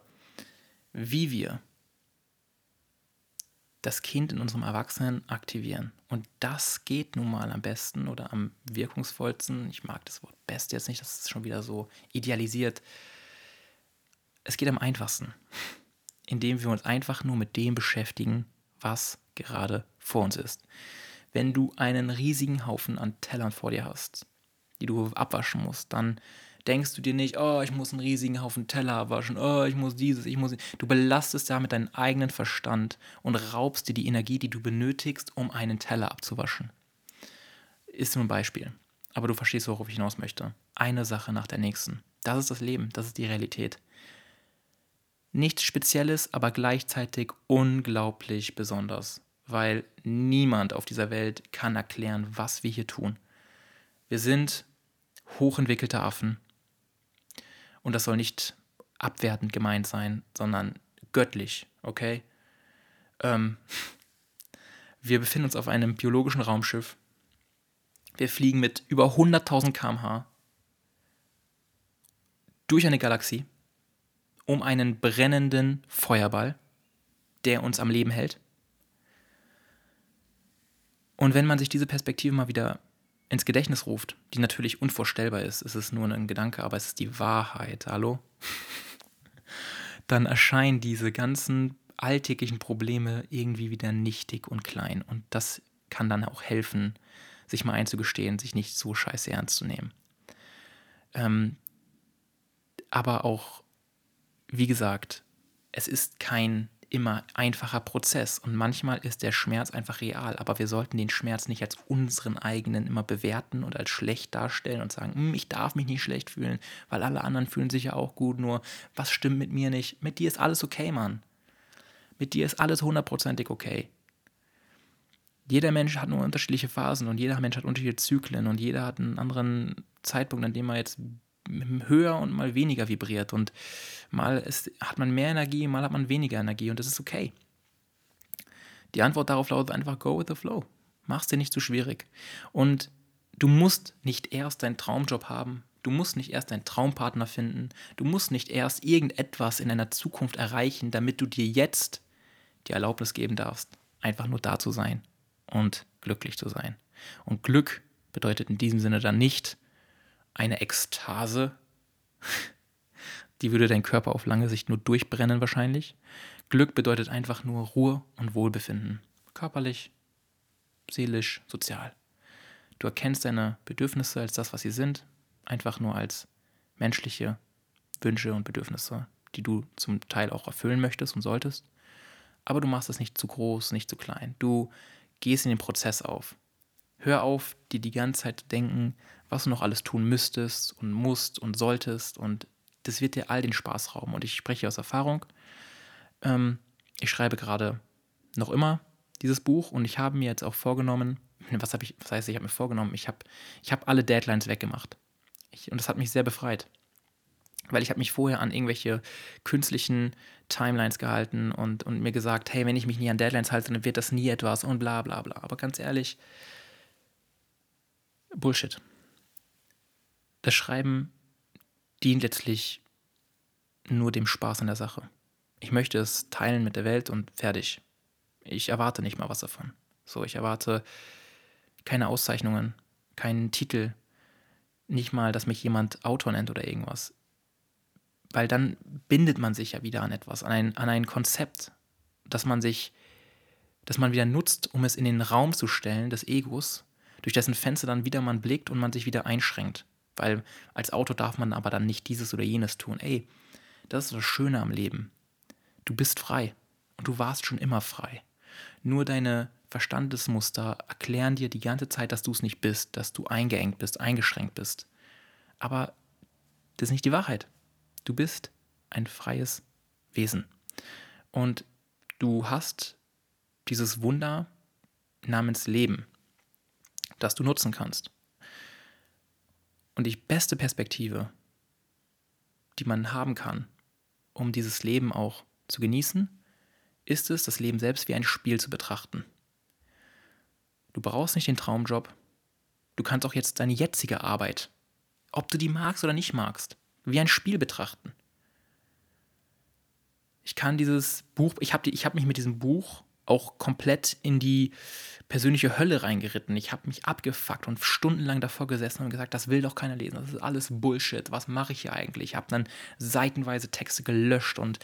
wie wir das Kind in unserem Erwachsenen aktivieren. Und das geht nun mal am besten oder am wirkungsvollsten. Ich mag das Wort best jetzt nicht, das ist schon wieder so idealisiert. Es geht am einfachsten, indem wir uns einfach nur mit dem beschäftigen, was gerade vor uns ist. Wenn du einen riesigen Haufen an Tellern vor dir hast, die du abwaschen musst, dann denkst du dir nicht, oh, ich muss einen riesigen Haufen Teller abwaschen, oh, ich muss dieses, ich muss. Du belastest damit deinen eigenen Verstand und raubst dir die Energie, die du benötigst, um einen Teller abzuwaschen. Ist nur ein Beispiel. Aber du verstehst, worauf ich hinaus möchte. Eine Sache nach der nächsten. Das ist das Leben, das ist die Realität. Nichts Spezielles, aber gleichzeitig unglaublich besonders, weil niemand auf dieser Welt kann erklären, was wir hier tun. Wir sind hochentwickelte Affen, und das soll nicht abwertend gemeint sein, sondern göttlich, okay? Ähm, wir befinden uns auf einem biologischen Raumschiff. Wir fliegen mit über 100.000 km/h durch eine Galaxie um einen brennenden Feuerball, der uns am Leben hält. Und wenn man sich diese Perspektive mal wieder ins Gedächtnis ruft, die natürlich unvorstellbar ist, es ist nur ein Gedanke, aber es ist die Wahrheit, hallo? Dann erscheinen diese ganzen alltäglichen Probleme irgendwie wieder nichtig und klein. Und das kann dann auch helfen, sich mal einzugestehen, sich nicht so scheiße ernst zu nehmen. Ähm, aber auch, wie gesagt, es ist kein immer einfacher Prozess und manchmal ist der Schmerz einfach real, aber wir sollten den Schmerz nicht als unseren eigenen immer bewerten und als schlecht darstellen und sagen, hm, ich darf mich nicht schlecht fühlen, weil alle anderen fühlen sich ja auch gut, nur was stimmt mit mir nicht? Mit dir ist alles okay, Mann. Mit dir ist alles hundertprozentig okay. Jeder Mensch hat nur unterschiedliche Phasen und jeder Mensch hat unterschiedliche Zyklen und jeder hat einen anderen Zeitpunkt, an dem er jetzt höher und mal weniger vibriert. Und mal ist, hat man mehr Energie, mal hat man weniger Energie und das ist okay. Die Antwort darauf lautet einfach: Go with the flow. Mach's dir nicht zu schwierig. Und du musst nicht erst deinen Traumjob haben. Du musst nicht erst deinen Traumpartner finden. Du musst nicht erst irgendetwas in deiner Zukunft erreichen, damit du dir jetzt die Erlaubnis geben darfst, einfach nur da zu sein und glücklich zu sein. Und Glück bedeutet in diesem Sinne dann nicht, eine Ekstase. Die würde dein Körper auf lange Sicht nur durchbrennen wahrscheinlich. Glück bedeutet einfach nur Ruhe und Wohlbefinden. Körperlich, seelisch, sozial. Du erkennst deine Bedürfnisse als das, was sie sind, einfach nur als menschliche Wünsche und Bedürfnisse, die du zum Teil auch erfüllen möchtest und solltest. Aber du machst es nicht zu groß, nicht zu klein. Du gehst in den Prozess auf. Hör auf, dir die ganze Zeit zu denken, was du noch alles tun müsstest und musst und solltest. Und das wird dir all den Spaß rauben. Und ich spreche aus Erfahrung. Ähm, ich schreibe gerade noch immer dieses Buch und ich habe mir jetzt auch vorgenommen, was habe ich, was heißt, ich habe mir vorgenommen, ich habe ich hab alle Deadlines weggemacht. Ich, und das hat mich sehr befreit. Weil ich habe mich vorher an irgendwelche künstlichen Timelines gehalten und, und mir gesagt, hey, wenn ich mich nie an Deadlines halte, dann wird das nie etwas und bla bla bla. Aber ganz ehrlich, Bullshit. Das Schreiben dient letztlich nur dem Spaß an der Sache. Ich möchte es teilen mit der Welt und fertig. Ich erwarte nicht mal was davon. So, ich erwarte keine Auszeichnungen, keinen Titel, nicht mal, dass mich jemand Autor nennt oder irgendwas. Weil dann bindet man sich ja wieder an etwas, an ein, an ein Konzept, das man sich, das man wieder nutzt, um es in den Raum zu stellen des Egos, durch dessen Fenster dann wieder man blickt und man sich wieder einschränkt. Weil als Autor darf man aber dann nicht dieses oder jenes tun. Ey, das ist das Schöne am Leben. Du bist frei und du warst schon immer frei. Nur deine Verstandesmuster erklären dir die ganze Zeit, dass du es nicht bist, dass du eingeengt bist, eingeschränkt bist. Aber das ist nicht die Wahrheit. Du bist ein freies Wesen. Und du hast dieses Wunder namens Leben, das du nutzen kannst. Und die beste Perspektive, die man haben kann, um dieses Leben auch zu genießen, ist es, das Leben selbst wie ein Spiel zu betrachten. Du brauchst nicht den Traumjob. Du kannst auch jetzt deine jetzige Arbeit, ob du die magst oder nicht magst, wie ein Spiel betrachten. Ich kann dieses Buch, ich habe hab mich mit diesem Buch auch komplett in die persönliche Hölle reingeritten. Ich habe mich abgefuckt und stundenlang davor gesessen und gesagt, das will doch keiner lesen. Das ist alles Bullshit. Was mache ich hier eigentlich? Ich habe dann seitenweise Texte gelöscht und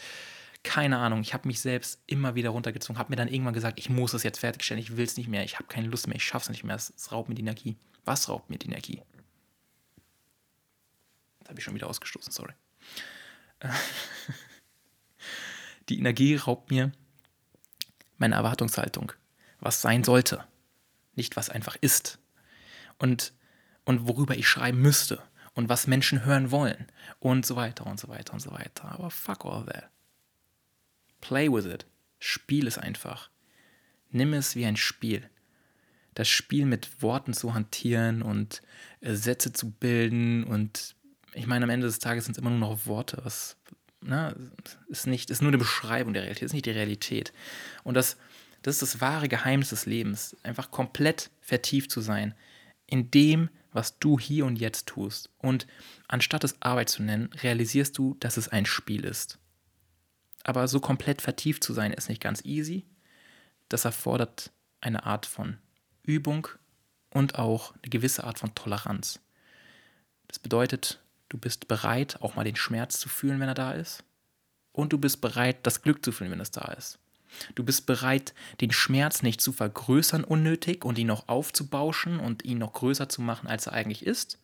keine Ahnung. Ich habe mich selbst immer wieder runtergezogen, habe mir dann irgendwann gesagt, ich muss es jetzt fertigstellen. Ich will es nicht mehr. Ich habe keine Lust mehr. Ich schaffe es nicht mehr. Es, es raubt mir die Energie. Was raubt mir die Energie? Das habe ich schon wieder ausgestoßen. Sorry. die Energie raubt mir meine Erwartungshaltung, was sein sollte, nicht was einfach ist. Und, und worüber ich schreiben müsste und was Menschen hören wollen und so weiter und so weiter und so weiter. Aber fuck all that. Play with it. Spiel es einfach. Nimm es wie ein Spiel. Das Spiel mit Worten zu hantieren und äh, Sätze zu bilden und ich meine, am Ende des Tages sind es immer nur noch Worte, was, ne, ist nicht, ist nur eine Beschreibung der Realität, ist nicht die Realität. Und das, das ist das wahre Geheimnis des Lebens, einfach komplett vertieft zu sein in dem, was du hier und jetzt tust. Und anstatt es Arbeit zu nennen, realisierst du, dass es ein Spiel ist. Aber so komplett vertieft zu sein, ist nicht ganz easy. Das erfordert eine Art von Übung und auch eine gewisse Art von Toleranz. Das bedeutet, Du bist bereit, auch mal den Schmerz zu fühlen, wenn er da ist. Und du bist bereit, das Glück zu fühlen, wenn es da ist. Du bist bereit, den Schmerz nicht zu vergrößern unnötig und ihn noch aufzubauschen und ihn noch größer zu machen, als er eigentlich ist.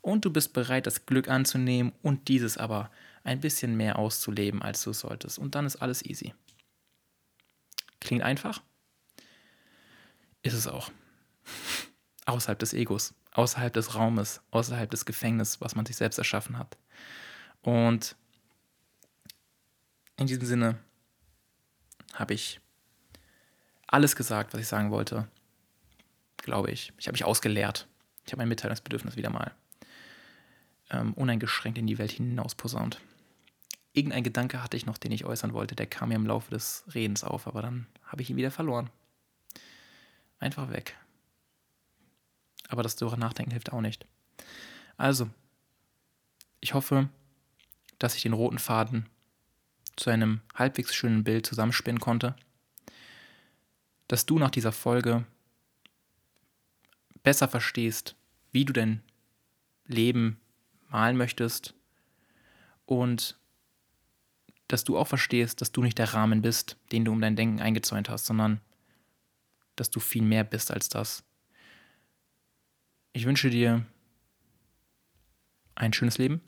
Und du bist bereit, das Glück anzunehmen und dieses aber ein bisschen mehr auszuleben, als du solltest. Und dann ist alles easy. Klingt einfach? Ist es auch. Außerhalb des Egos, außerhalb des Raumes, außerhalb des Gefängnisses, was man sich selbst erschaffen hat. Und in diesem Sinne habe ich alles gesagt, was ich sagen wollte. Glaube ich. Ich habe mich ausgeleert. Ich habe mein Mitteilungsbedürfnis wieder mal ähm, uneingeschränkt in die Welt hinaus posaunt. Irgendein Gedanke hatte ich noch, den ich äußern wollte. Der kam mir im Laufe des Redens auf, aber dann habe ich ihn wieder verloren. Einfach weg. Aber das darüber nachdenken hilft auch nicht. Also, ich hoffe, dass ich den roten Faden zu einem halbwegs schönen Bild zusammenspinnen konnte. Dass du nach dieser Folge besser verstehst, wie du dein Leben malen möchtest und dass du auch verstehst, dass du nicht der Rahmen bist, den du um dein Denken eingezäunt hast, sondern dass du viel mehr bist als das. Ich wünsche dir ein schönes Leben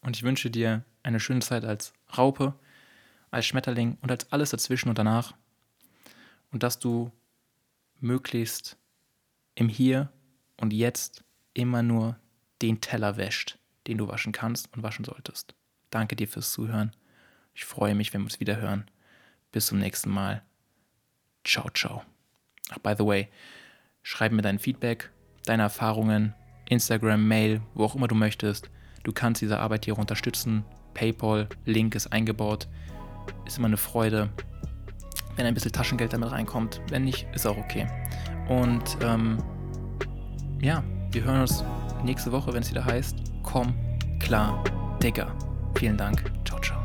und ich wünsche dir eine schöne Zeit als Raupe, als Schmetterling und als alles dazwischen und danach und dass du möglichst im Hier und Jetzt immer nur den Teller wäscht, den du waschen kannst und waschen solltest. Danke dir fürs Zuhören. Ich freue mich, wenn wir uns wieder hören. Bis zum nächsten Mal. Ciao, ciao. Ach, by the way, schreib mir dein Feedback, deine Erfahrungen, Instagram, Mail, wo auch immer du möchtest. Du kannst diese Arbeit hier unterstützen. PayPal, Link ist eingebaut. Ist immer eine Freude, wenn ein bisschen Taschengeld damit reinkommt. Wenn nicht, ist auch okay. Und ähm, ja, wir hören uns nächste Woche, wenn es wieder heißt, komm klar, Digger. Vielen Dank. Ciao, ciao.